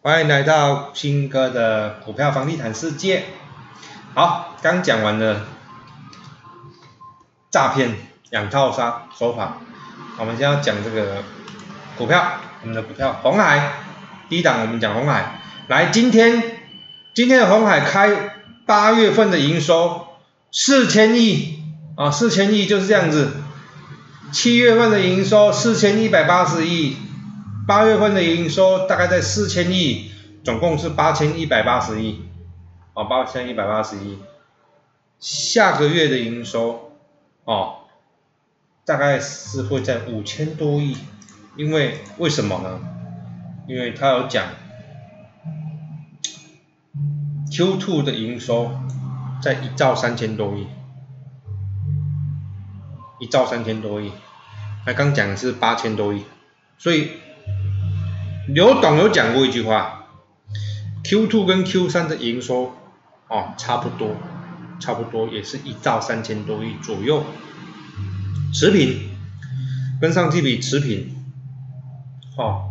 欢迎来到新哥的股票房地产世界。好，刚讲完了诈骗养套杀手法，我们现在要讲这个股票，我们的股票红海，第一档我们讲红海。来，今天今天的红海开八月份的营收四千亿啊，四千亿就是这样子。七月份的营收四千一百八十亿。八月份的营收大概在四千亿，总共是八千一百八十亿，哦，八千一百八十亿。下个月的营收，哦，大概是会在五千多亿，因为为什么呢？因为他有讲，Q2 的营收在一兆三千多亿，一兆三千多亿，他刚讲的是八千多亿，所以。刘董有讲过一句话，Q2 跟 Q3 的营收哦差不多，差不多也是一兆三千多亿左右，持平，跟上季比持平，哦，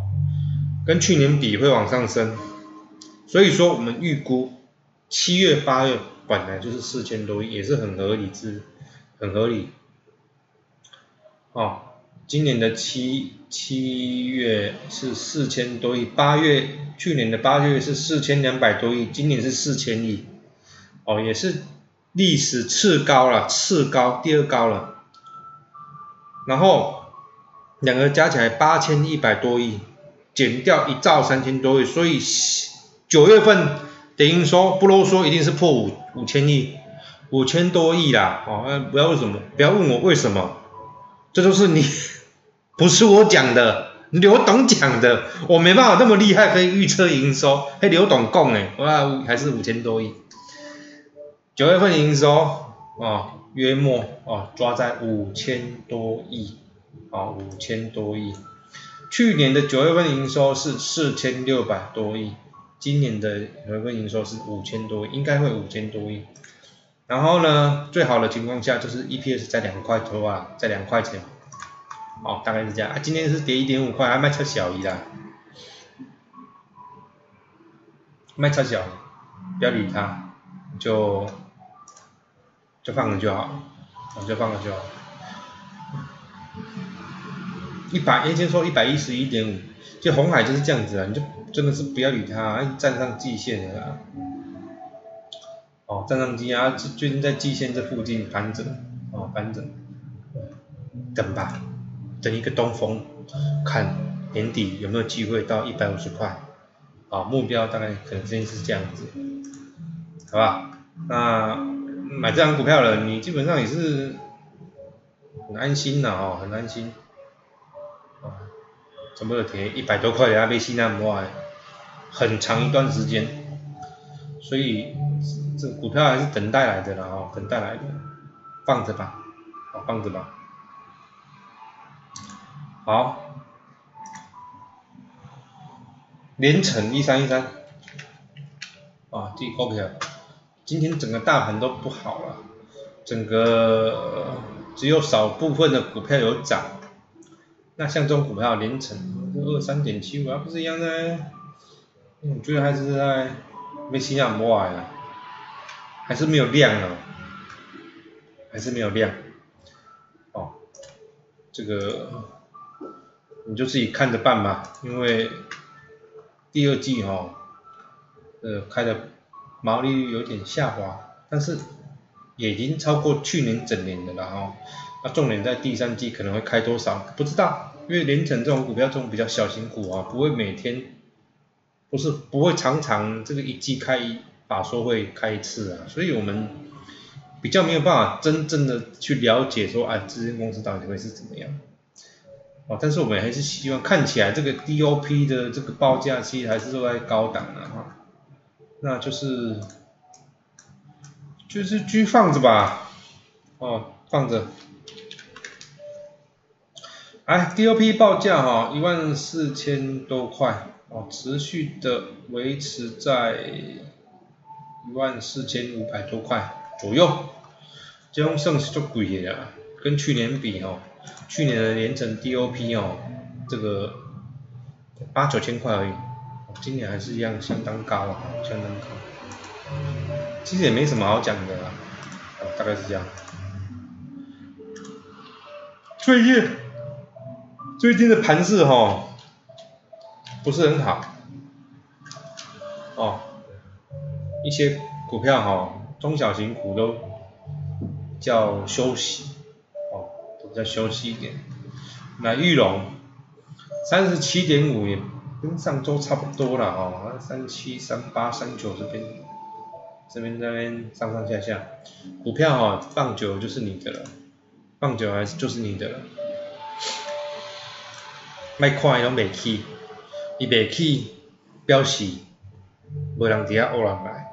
跟去年比会往上升，所以说我们预估七月八月本来就是四千多亿，也是很合理之，很合理，哦。今年的七七月是四千多亿，八月去年的八月是四千两百多亿，今年是四千亿，哦，也是历史次高了，次高第二高了，然后两个加起来八千一百多亿，减掉一兆三千多亿，所以九月份等于说不啰嗦，一定是破五五千亿，五千多亿啦，哦，不要为什么，不要问我为什么，这都是你。不是我讲的，刘董讲的，我没办法那么厉害可以预测营收。嘿，刘董讲诶，哇，还是五千多亿。九月份营收啊，约莫啊抓在五千多亿，啊五千多亿。去年的九月份营收是四千六百多亿，今年的九月份营收是五千多亿，应该会五千多亿。然后呢，最好的情况下就是 EPS 在两块多啊，在两块钱。哦，大概是这样啊。今天是跌一点五块，还卖超小一啦，卖超小，不要理它，就就放着就好，就放着就好。一百，先前说一百一十一点五，就红海就是这样子啊，你就真的是不要理它，站上季线了。哦，站上季啊，最近在季线这附近盘整，哦，盘整，等吧。等一个东风，看年底有没有机会到一百五十块，啊，目标大概可能先是这样子，好吧？那买这张股票了，你基本上也是很安心的哦，很安心，啊，怎么有跌一百多块的阿贝西那么快，很长一段时间，所以这股票还是等待来的了哦，等待来的，放着吧，好，放着吧。好，连成一三一三，啊，第股票，今天整个大盘都不好了，整个只有少部分的股票有涨，那像这种股票连成二三点七五，不是一样的？我觉得还是在没吸引摩尔呀，还是没有量啊，还是没有量，哦，这个。你就自己看着办吧，因为第二季哈，呃，开的毛利率有点下滑，但是也已经超过去年整年的了哈。那重点在第三季可能会开多少，不知道，因为连成这种股票这种比较小型股啊，不会每天，不是不会常常这个一季开一把说会开一次啊，所以我们比较没有办法真正的去了解说，哎，这间公司到底会是怎么样。哦，但是我们还是希望看起来这个 DOP 的这个报价其实还是都在高档的哈，那就是就是居放着吧，哦，放着。哎，DOP 报价哈一万四千多块，哦，持续的维持在一万四千五百多块左右，这种算是足贵的啦，跟去年比哦。去年的连成 DOP 哦，这个八九千块而已，今年还是一样相当高啊，相当高。其实也没什么好讲的啦，大概是这样。最近最近的盘势哈，不是很好，哦，一些股票哈，中小型股都叫休息，哦，都在休息一点。那玉龙三十七点五也跟上周差不多了哦，三七三八三九这边，这边那边上上下下，股票哦放久就是你的了。放久还是就是你的了，卖快拢袂起，伊袂起表示无人伫遐恶人来，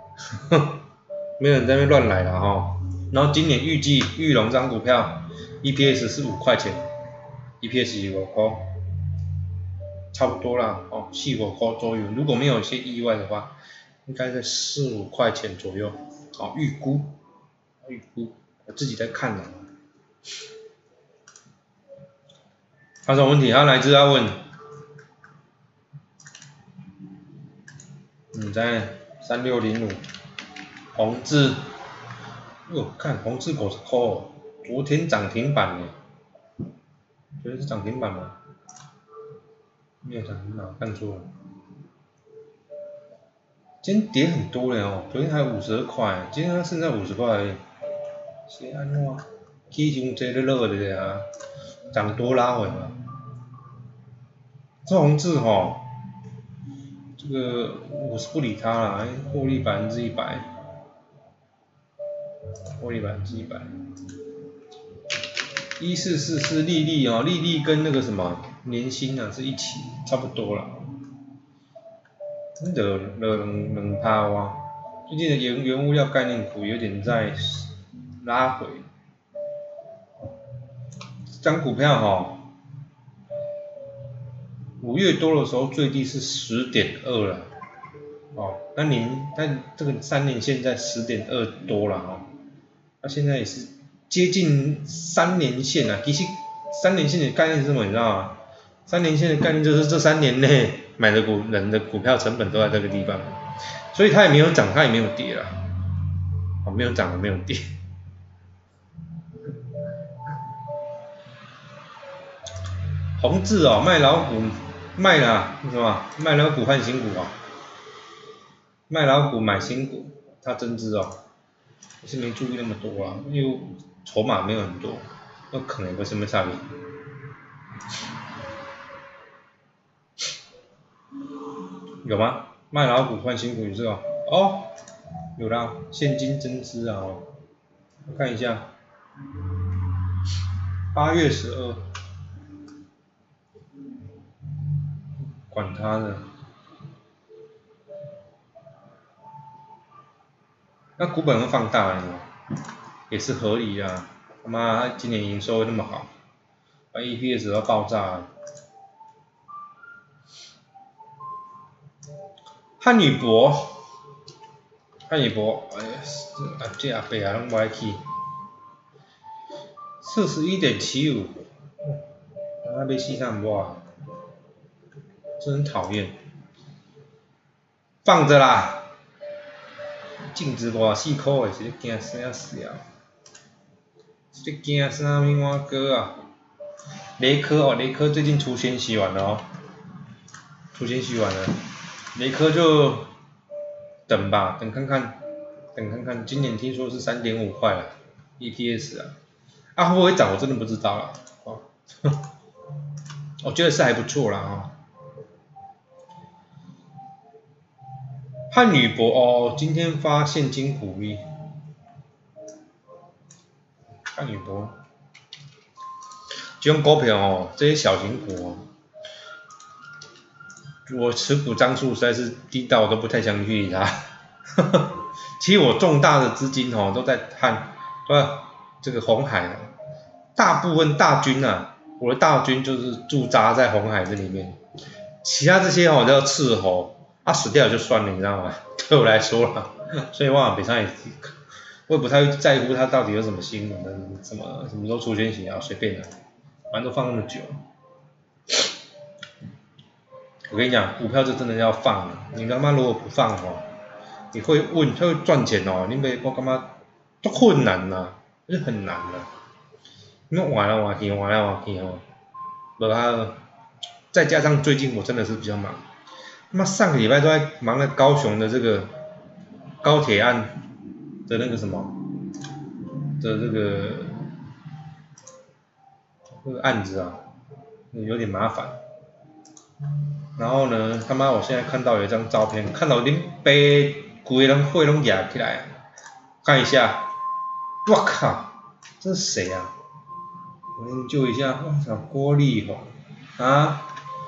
没有人在那乱来了吼。然后今年预计玉龙张股票 EPS 是五块钱，EPS 是五块，差不多啦哦，四五块左右。如果没有一些意外的话，应该在四五块钱左右，哦预估，预估，我自己在看呢。发生问题？他来自要问，你在三六零五，红字，哦，看红字股是哦，昨天涨停板呢，昨天是涨停板吗？没有涨停板，看错了。今天跌很多了哦，昨天还五十块，今天剩下五十块，是安怎？起上这咧落的啊，涨多拉回嘛。这红字哈，这个我是不理他了，获利百分之一百，获利百分之一百。一四四是利率哦，利率跟那个什么年薪啊是一起，差不多了。热热冷冷趴哇，最近的原原物料概念股有点在拉回。张股票哈，五月多的时候最低是十点二了，哦，那年但这个三年现在十点二多了哈，那现在也是接近三年线啊。其实三年线的概念是什么你知道吗？三年线的概念就是这三年内 买的股人的股票成本都在这个地方，所以它也没有涨，它也没有跌了，哦，没有涨，没有跌。红字哦，卖老股卖了，什么？卖老股换新股啊？卖老股买新股，它增资哦，我是没注意那么多啊，因为筹码没有很多，那可能有什么差别？有吗？卖老股换新股是吧？哦，有啦，现金增资啊，我看一下，八月十二。管他的，那股本会放大了，也是合理啊。他妈，今年营收那么好，把 EPS 要爆炸了。汉语博，汉语博，哎呀，这这阿伯啊，拢歪去，四十一点七五，啊，要死上无啊？真讨厌，放着啦，净值偌四块的，是惊啥死啊？是惊啥物我哥啊？雷科哦，雷科最近出先息完了哦，出先息完了，雷科就等吧，等看看，等看看，今年听说是三点五块了，EPS 啊，啊会不会涨我真的不知道了，哦，我觉得是还不错啦哦。汉女博哦，今天发现金股利。汉语博，这种股票哦，这些小型股哦，我持股张数实在是低到我都不太想去理它。其实我重大的资金哦都在看，不这个红海，大部分大军啊，我的大军就是驻扎在红海这里面，其他这些哦都要伺候。啊死掉就算了，你知道吗？对我来说了，所以我比赛，我也不太在乎他到底有什么新闻，什么什么时候出现血啊，随便的，反正都放那么久。我跟你讲，股票这真的要放，你他妈如果不放哦，你会问，他会赚钱哦，你没我干嘛都困难呐，就很难的。因为玩来玩去，玩来玩去哦，然后再加上最近我真的是比较忙，他妈上个礼拜都在忙着高雄的这个高铁案的那个什么的这个这个案子啊，有点麻烦。然后呢，他妈我现在看到有一张照片，看到恁爸规人会拢压起来，看一下，我靠，这是谁啊？我研究一下，我操，郭丽宏啊，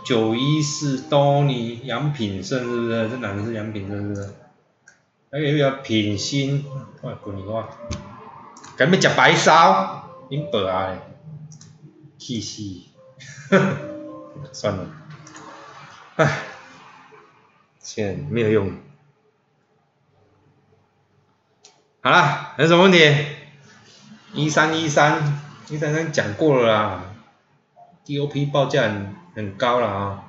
九一四多尼杨品胜是不是？这男的是杨品胜是不是？还有一个品心，我滚你话，敢要食白烧？恁爸啊，气死！算了。唉，钱没有用。好了，有什么问题？一三一三一三三讲过了啦，DOP 报价很高了啊。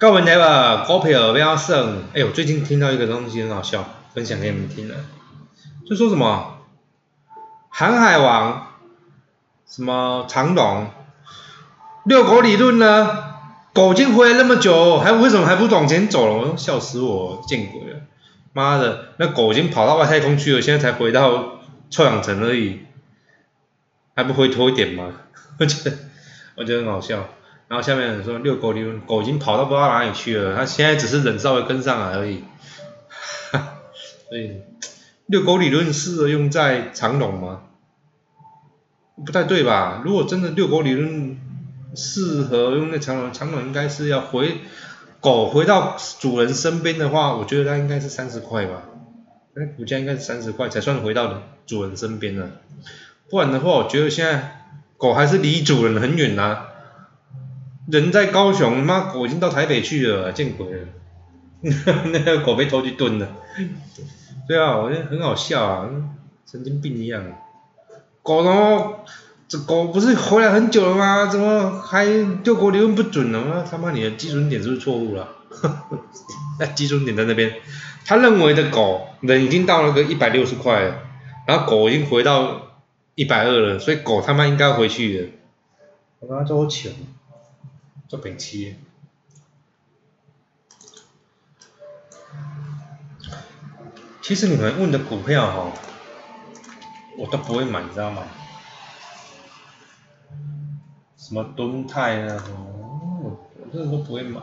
各位 never 股票不要剩。哎呦，最近听到一个东西很好笑，分享给你们听了。就说什么，航海王，什么长龙，六狗理论呢？狗已经回来那么久，还为什么还不往前走了？笑死我，见鬼了！妈的，那狗已经跑到外太空去了，现在才回到臭氧层而已，还不回头一点吗？我觉得我觉得很好笑。然后下面人说遛狗理论，狗已经跑到不知道哪里去了，它现在只是人稍微跟上来而已。所以遛狗理论适合用在长龙吗？不太对吧？如果真的遛狗理论。适合用在长龙，长龙应该是要回狗回到主人身边的话，我觉得它应该是三十块吧，那股价应该是三十块才算回到主人身边了，不然的话，我觉得现在狗还是离主人很远呐，人在高雄，妈狗已经到台北去了，见鬼了，那个狗被偷去炖了，对啊，我觉得很好笑啊，神经病一样，狗都。这狗不是回来很久了吗？怎么还六国理论不准了吗？他妈你的基准点是不是错误了？那基准点在那边，他认为的狗人已经到了个一百六十块了，然后狗已经回到一百二了，所以狗他妈应该回去的。我他妈多钱？做本期。其实你们问的股票哈，我都不会买，你知道吗？什么吨泰啊？哦，我这都不会买。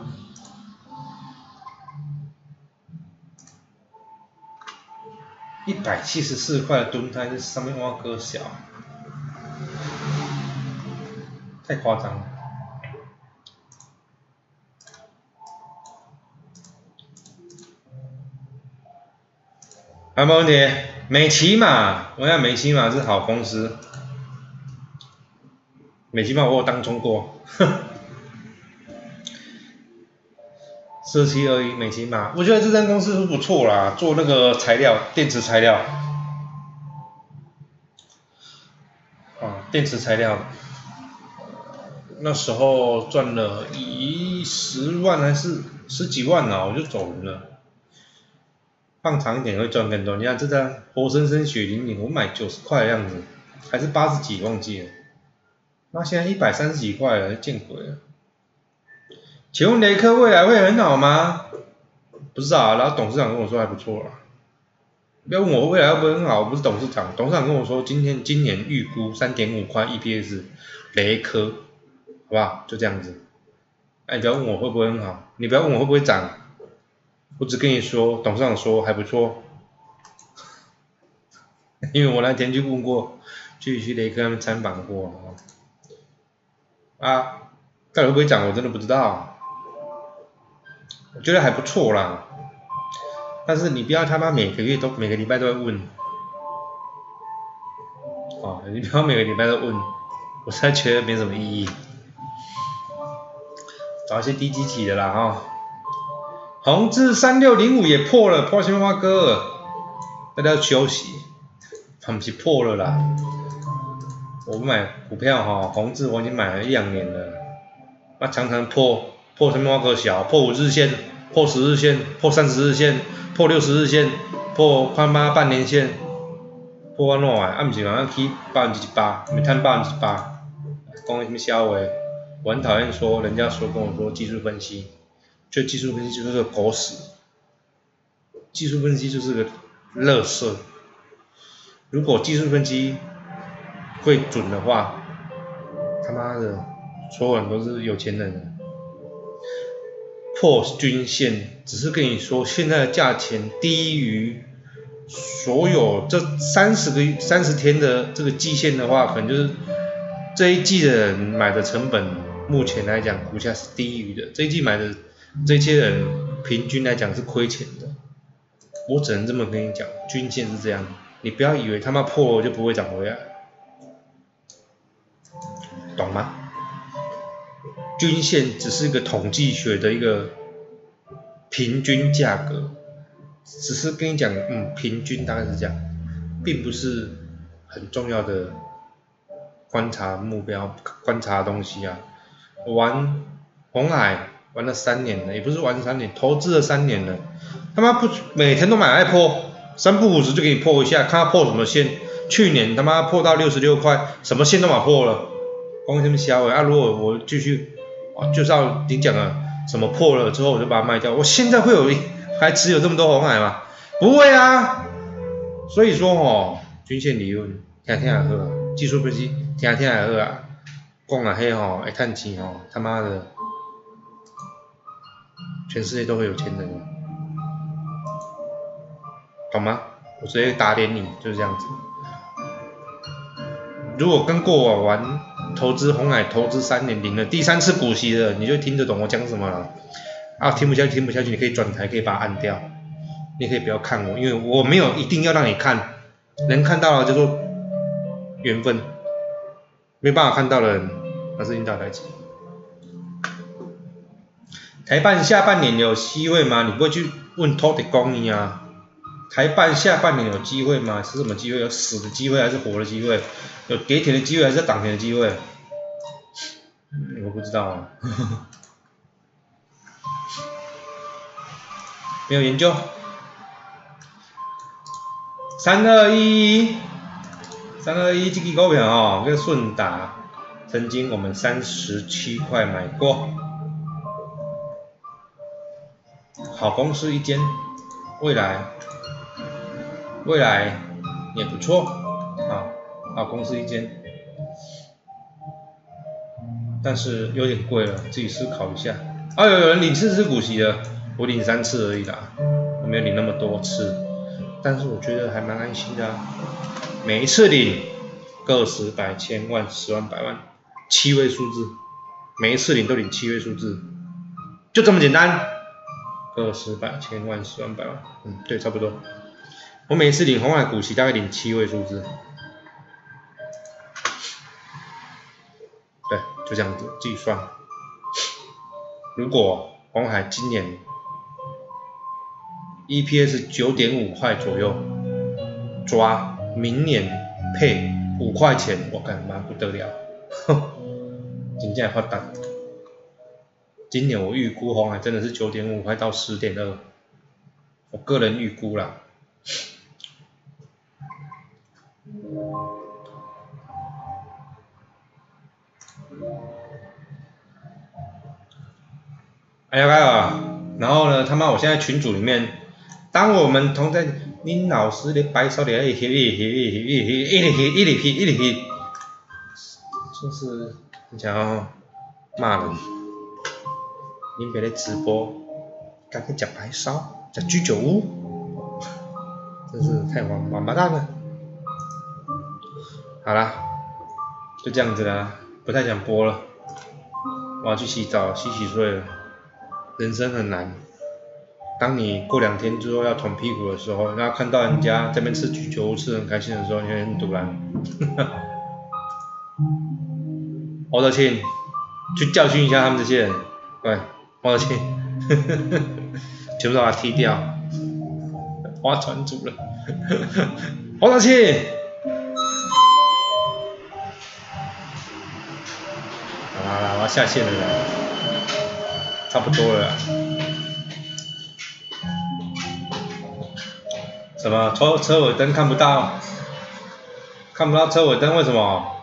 一百七十四块的吨泰，这上面挖个小，太夸张了。还有没问题？美骑嘛，我想美骑嘛是好公司。美琪嘛，我有当中过，四七二一美琪嘛，我觉得这间公司是不错啦，做那个材料，电池材料，啊，电池材料，那时候赚了一十万还是十几万呢，我就走人了。放长一点会赚更多，你看这张活生生血淋淋，我买九十块的样子，还是八十几忘记了。那现在一百三十几块了，见鬼了！请问雷克未来会很好吗？不知道，然后董事长跟我说还不错啊。不要问我未来会不会很好，我不是董事长，董事长跟我说今天今年预估三点五块 EPS，雷科，好不好？就这样子。哎，不要问我会不会很好，你不要问我会不会涨，我只跟你说董事长说还不错，因为我那天去问过，去去雷克他们参访过。啊，啊到底会不会涨？我真的不知道。我觉得还不错啦，但是你不要他妈每个月都每个礼拜都要问，哦，你不要每个礼拜都问，我实在觉得没什么意义。找一些低基体的啦哈。宏志三六零五也破了，破青蛙哥，大家休息，他们是破了啦。我买股票哈，宏志我已经买了一两年了，那常常破破什么挖个小，破五日线，破十日线，破三十日线，破六十日线，破他妈半年线，破安怎啊？啊，毋是讲去百分之一百，咪赚百分之一百，讲什么笑话？我很讨厌说人家说跟我说技术分析，就技术分析就是个狗屎，技术分析就是个垃圾。如果技术分析会准的话，他妈的，所有人都是有钱人。破均线只是跟你说，现在的价钱低于所有这三十个三十天的这个季线的话，可能就是这一季的人买的成本，目前来讲股价是低于的。这一季买的这些人平均来讲是亏钱的。我只能这么跟你讲，均线是这样，你不要以为他妈破了就不会涨回来，懂吗？均线只是一个统计学的一个平均价格，只是跟你讲，嗯，平均大概是这样，并不是很重要的观察目标、观察东西啊。玩红海玩了三年了，也不是玩三年，投资了三年了，他妈不每天都买来破，三不五时就给你破一下，看他破什么线。去年他妈破到六十六块，什么线都买破了，光什么销诶啊！如果我继续。就是要你讲了，什么破了之后我就把它卖掉。我现在会有还持有这么多红海吗？不会啊。所以说哦，均线理论听听还好，技术分析听听还好啊。讲啊嘿吼，会赚钱吼，他妈的，全世界都会有钱人，懂吗？我直接打脸你，就是这样子。如果跟过往玩。投资红海投资三年零了第三次股息的，你就听得懂我讲什么了。啊，听不下去听不下去，你可以转台，可以把它按掉。你可以不要看我，因为我没有一定要让你看，能看到了就做缘分，没办法看到的人，那是领导来接。台办下半年有机会吗？你不会去问托的公你啊？台办下半年有机会吗？是什么机会？有死的机会还是活的机会？有跌停的机会还是涨停的机会？我不知道啊，没有研究。三二一，三二一这支股票哦，这个顺达，曾经我们三十七块买过，好公司一间，未来。未来也不错啊，好公司一间，但是有点贵了，自己思考一下。啊，有人领四次股息了，我领三次而已啦，我没有领那么多次，但是我觉得还蛮安心的，每一次领个十百千万十万百万七位数字，每一次领都领七位数字，就这么简单，二十百千万十万百万，嗯，对，差不多。我每次领红海股息大概领七位数字，对，就这样子计算。如果红海今年 EPS 九点五块左右，抓明年配五块钱，我感蛮不得了，真正发达。今年我预估红海真的是九点五块到十点二，我个人预估啦。哎呀呀！然后呢，他妈，我现在群组里面，当我们同在林老师的白手里，一直一直一直一直一直一直一直一就是你想要骂人。您别的直播，赶紧讲白烧，讲居酒屋，真是太王王八蛋了。好啦，就这样子啦，不太想播了，我要去洗澡洗洗睡了。人生很难，当你过两天之后要捅屁股的时候，然后看到人家这边吃居酒屋吃很开心的时候，你会很堵然。黄德庆，去教训一下他们这些人，对，黄德庆，全部都把他踢掉，划船组了，黄德庆，好啦，我要下线了。差不多了。什么车车尾灯看不到？看不到车尾灯为什么？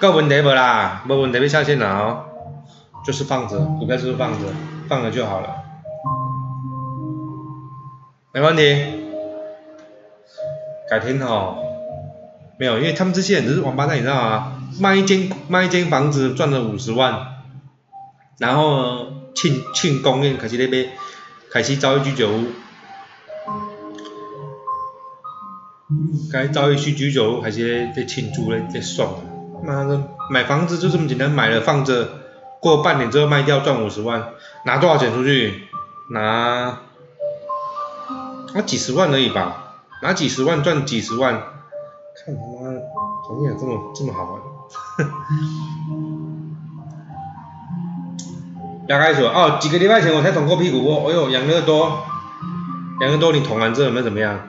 够问题不啦？没问题，别下线了哦。就是放着，股票就是放着，放着就好了。没问题。改天哦，没有，因为他们这些人都是王八蛋，你知道吗？卖一间卖一间房子赚了五十万，然后庆庆功宴开始那边开始招一居酒屋，该招一去居酒屋还是在庆祝嘞，在爽。妈的，买房子就这么简单，买了放着，过半年之后卖掉赚五十万，拿多少钱出去？拿，拿几十万而已吧。拿几十万赚几十万，看他妈，怎么有这么这么好玩？大概说哦，几个礼拜前我才捅过屁股过，哎呦，养乐多，养乐多，你捅完之后有没有怎么样？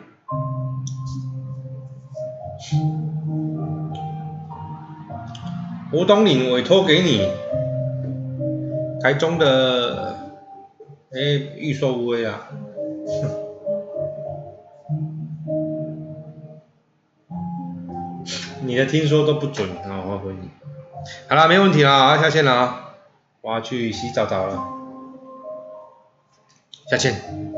吴东岭委托给你，台中的，哎，预售屋啊。你的听说都不准啊！我回你。好了，没问题了啊，下线了啊，我要去洗澡澡了，下线。